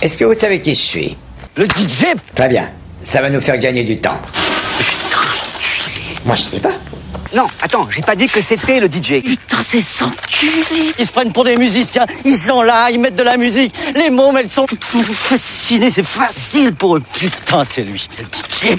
Est-ce que vous savez qui je suis? Le DJ Très bien. Ça va nous faire gagner du temps. Putain, Moi, je sais pas. Non, attends, j'ai pas dit que c'était le DJ. Putain, c'est sans Ils se prennent pour des musiciens, ils sont là, ils mettent de la musique. Les mômes, elles sont fascinées, c'est facile pour eux. Putain, c'est lui, c'est le DJ.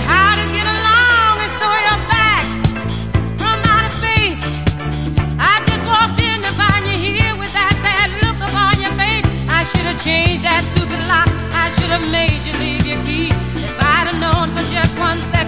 once.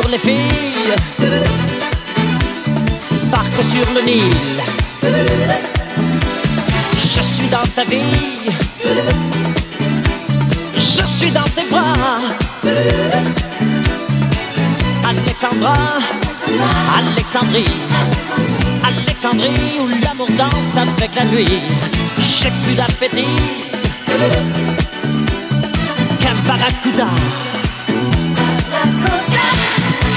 Sur les filles, barque sur le Nil. Je suis dans ta vie, je suis dans tes bras. Alexandra, Alexandrie, Alexandrie où l'amour danse avec la nuit. J'ai plus d'appétit qu'un barracuda.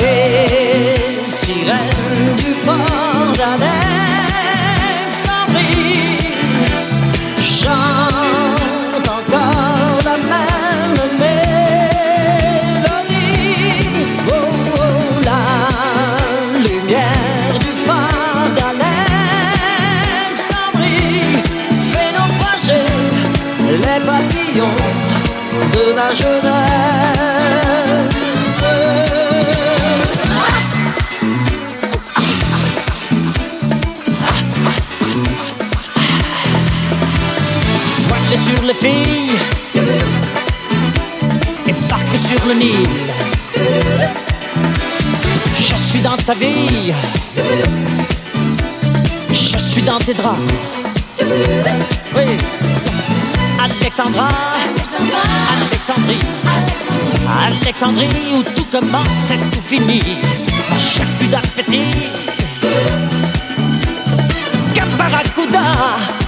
Les sirènes du port d'Alexandrie chantent encore la même mélodie. Oh, oh, la lumière du phare d'Alexandrie fait naufrager les papillons de ma jeunesse. Voile sur le Nil. Je suis dans ta vie, je suis dans tes draps. Oui, Alexandra, Alexandrie, Alexandrie où tout commence et tout finit. J'ai plus d'appétit qu'un barracuda.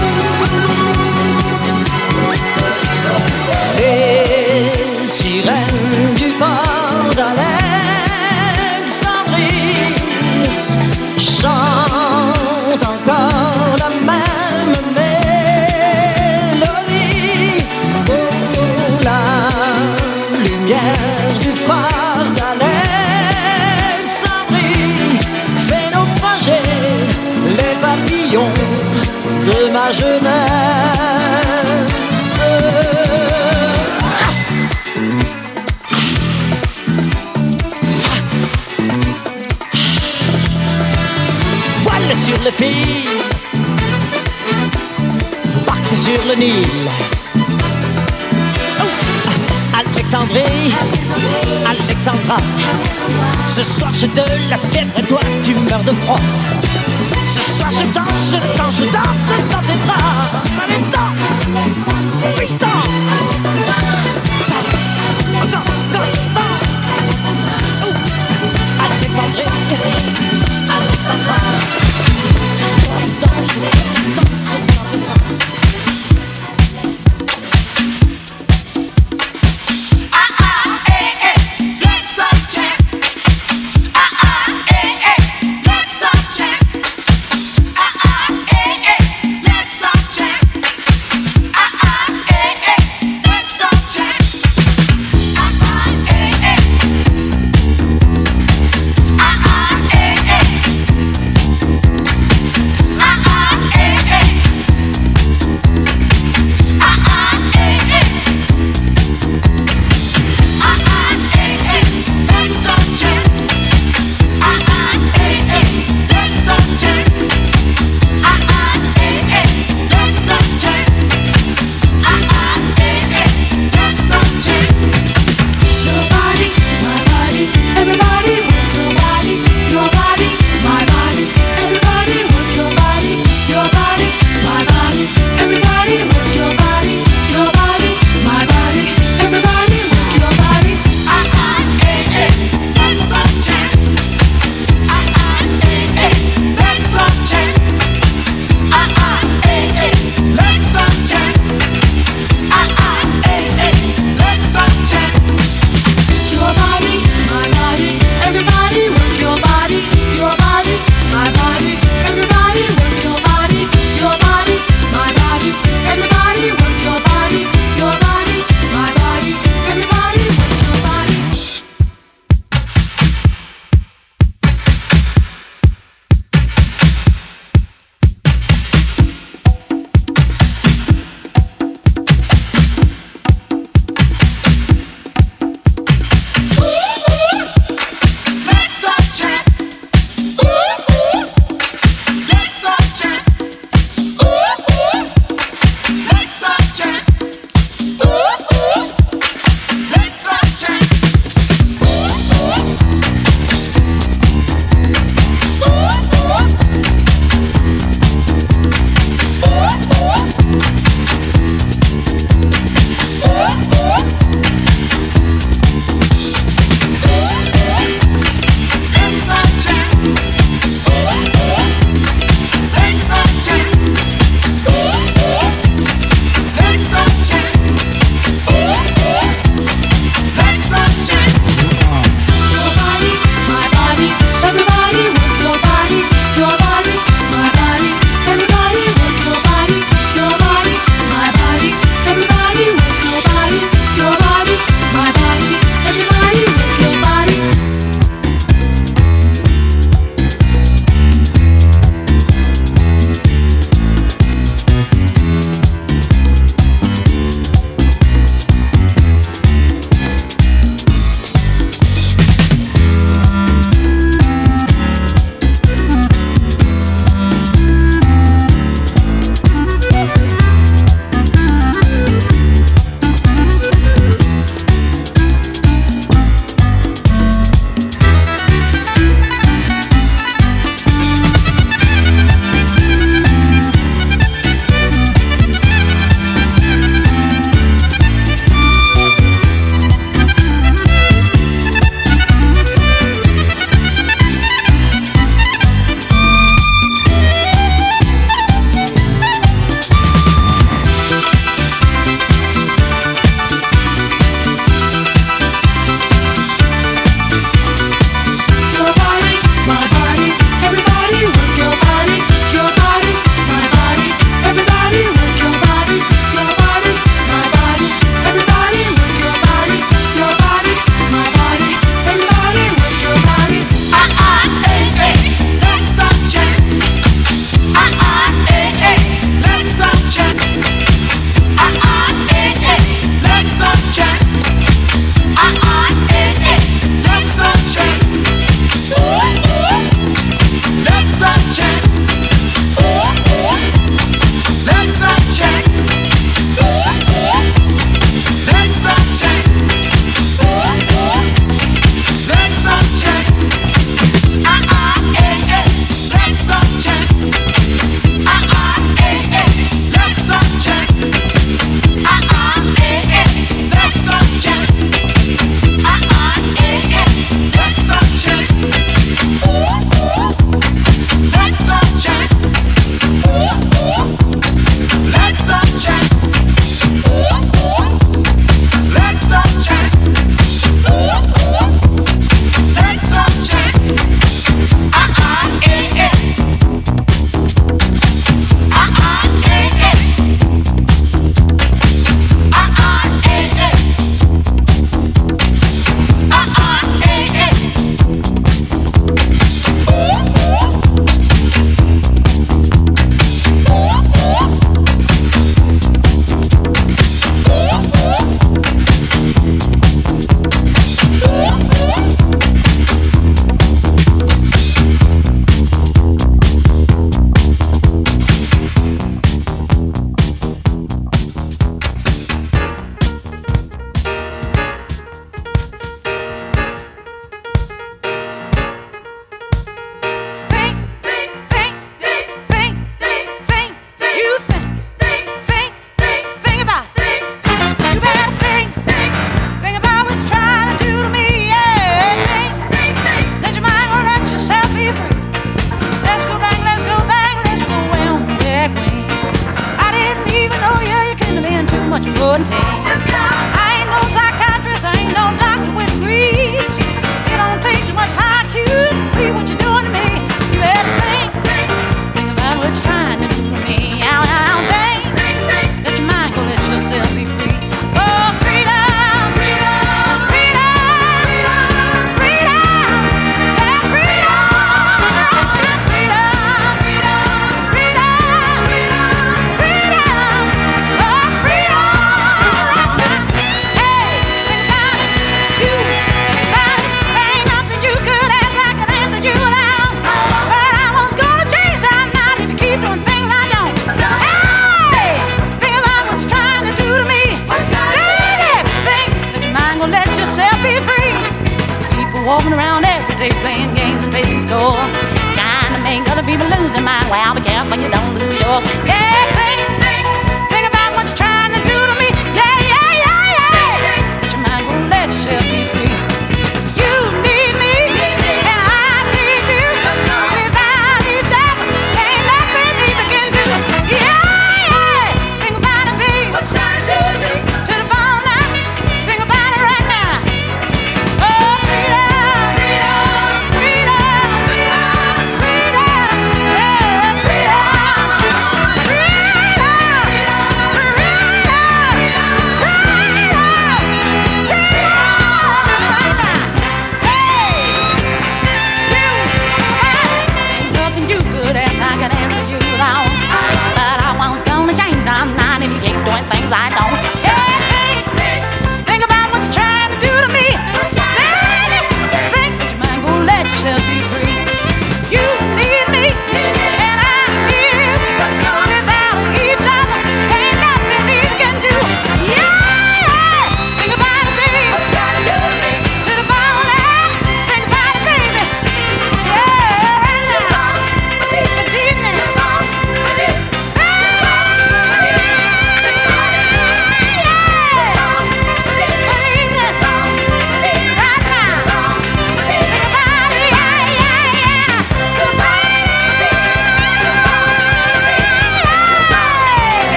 Oh, Alexandrie, Alexandra, ce soir j'ai de la fièvre et toi tu meurs de froid. Ce soir je danse, je danse, je danse dans tes bras.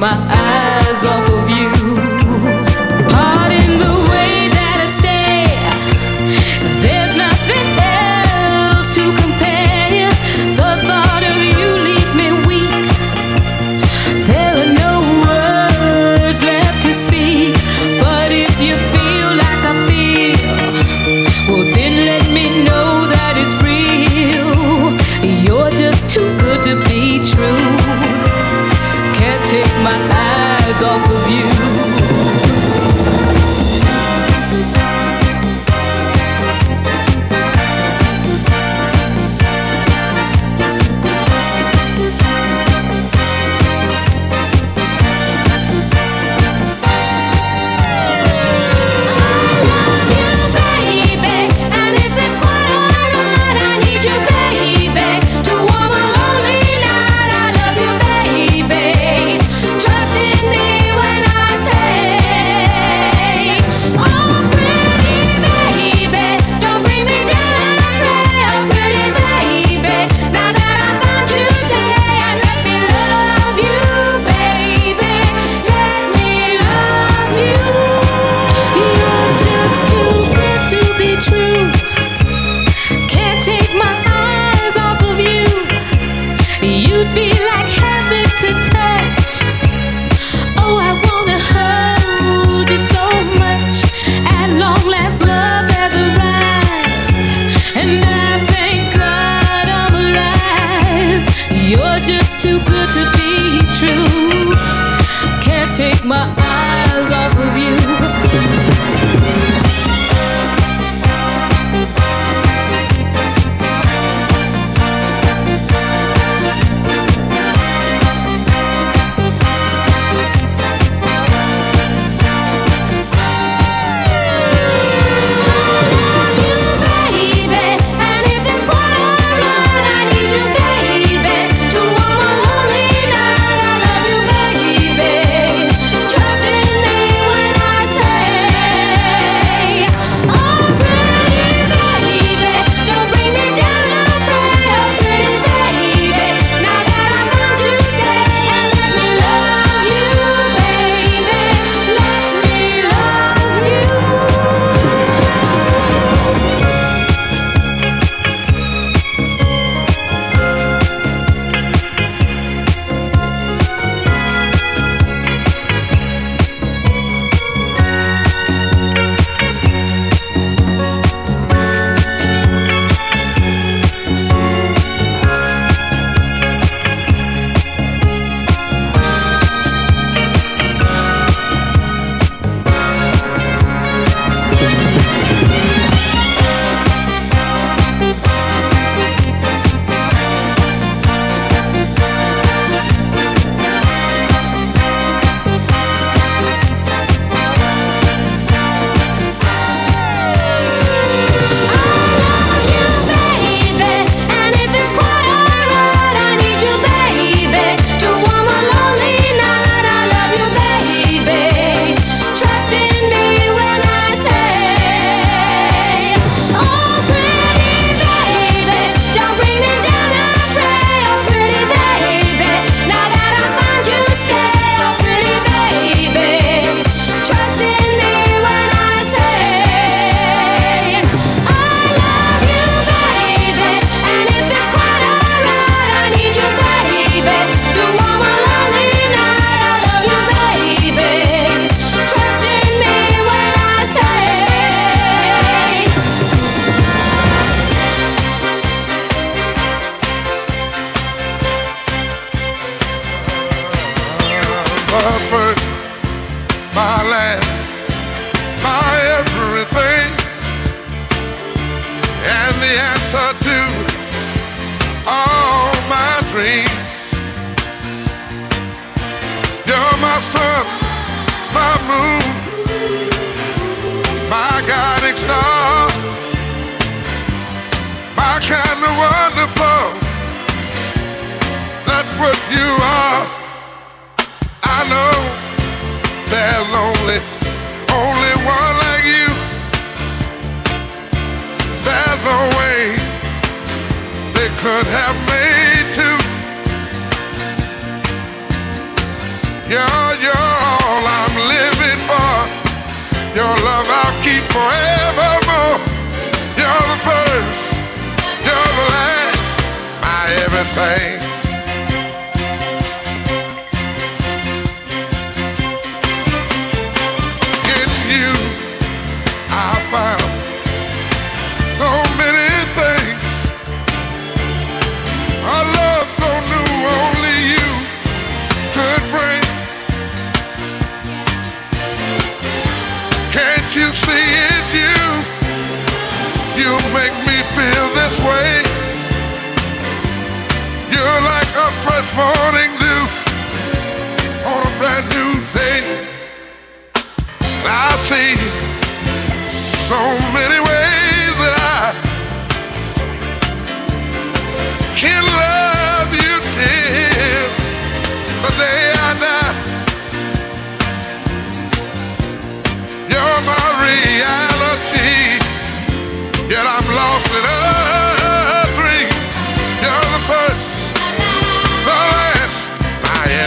My eyes Your love I'll keep forevermore. You're the first, you're the last, my everything. Morning dew on a brand new day. I see so many ways that I can love you till the day I die. You're my reality, yet I'm lost in a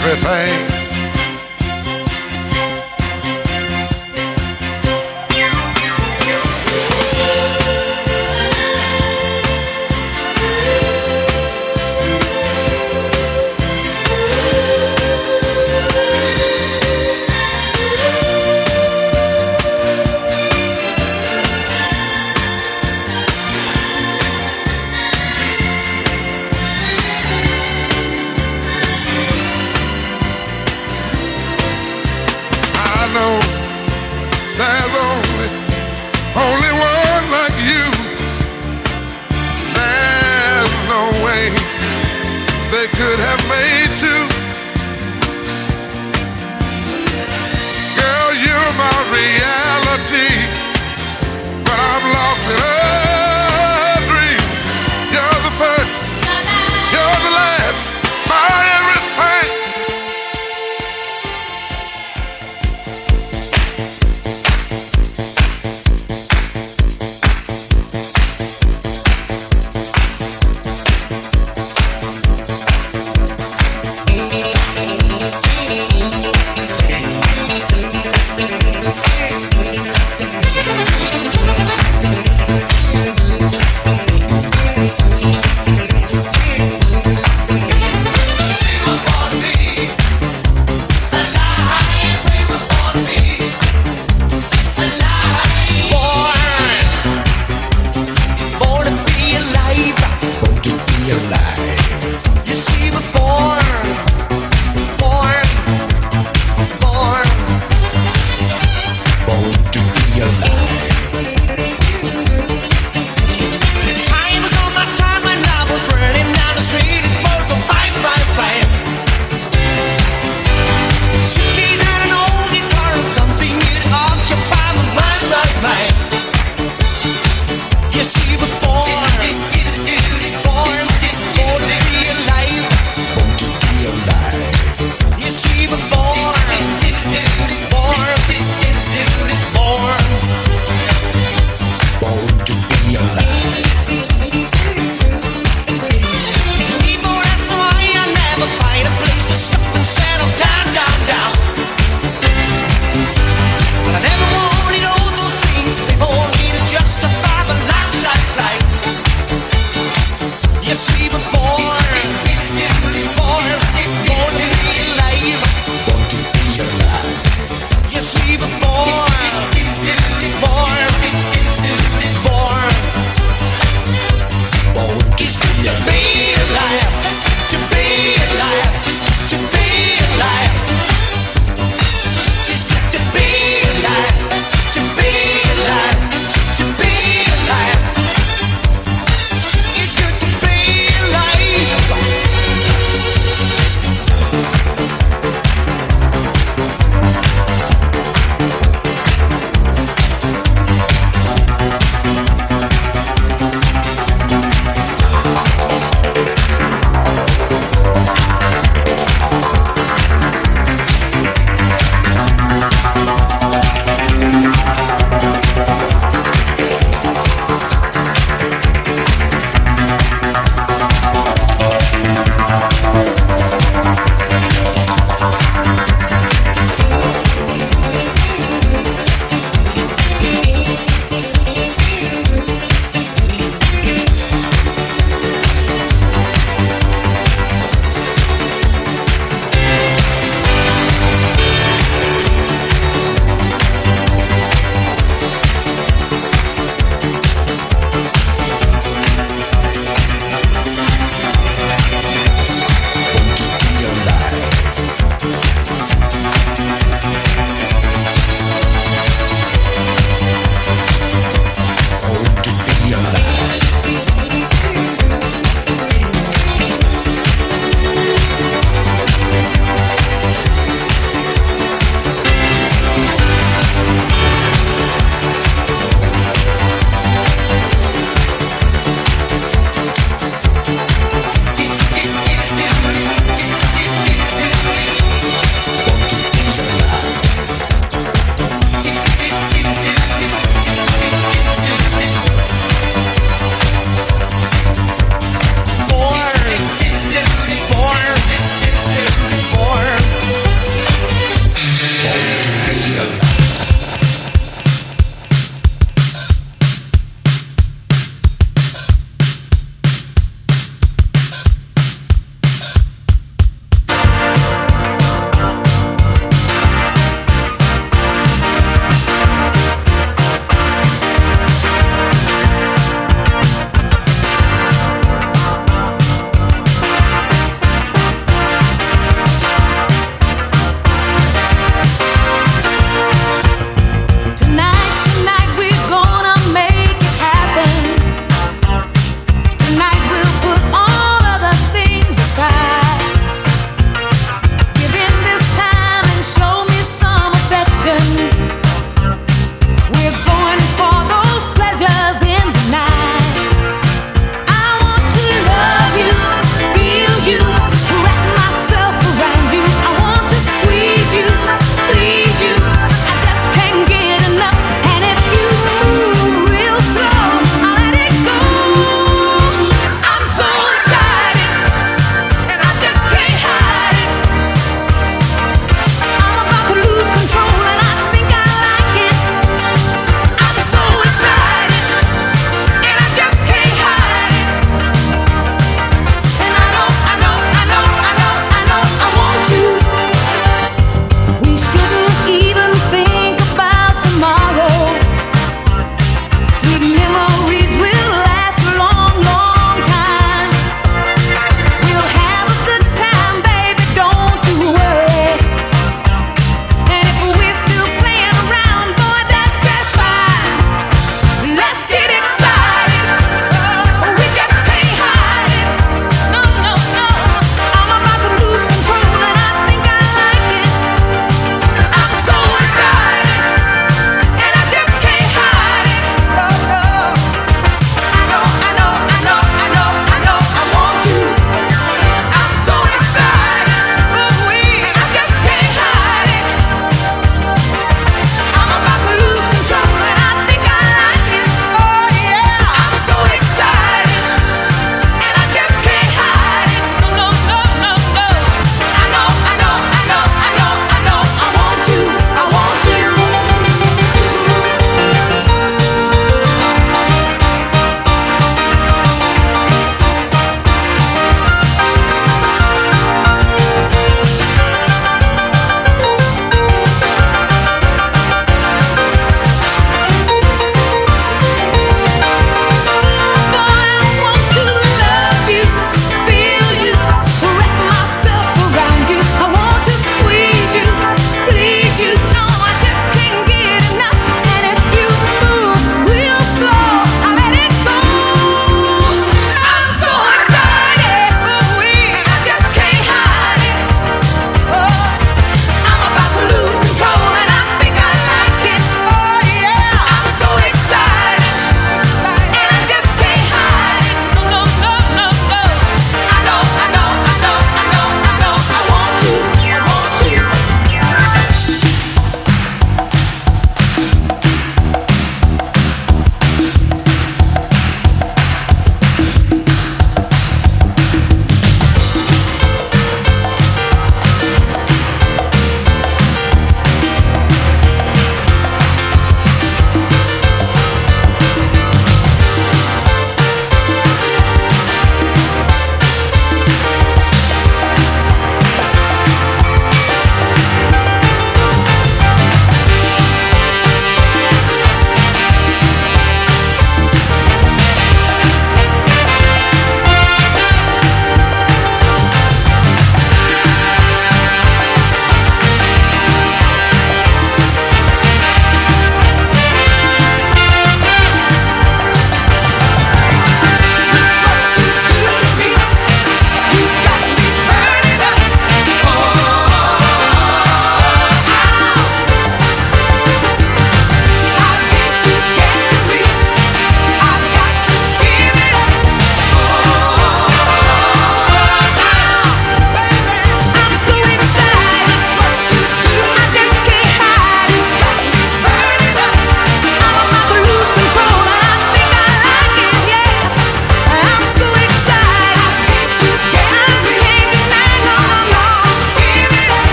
everything.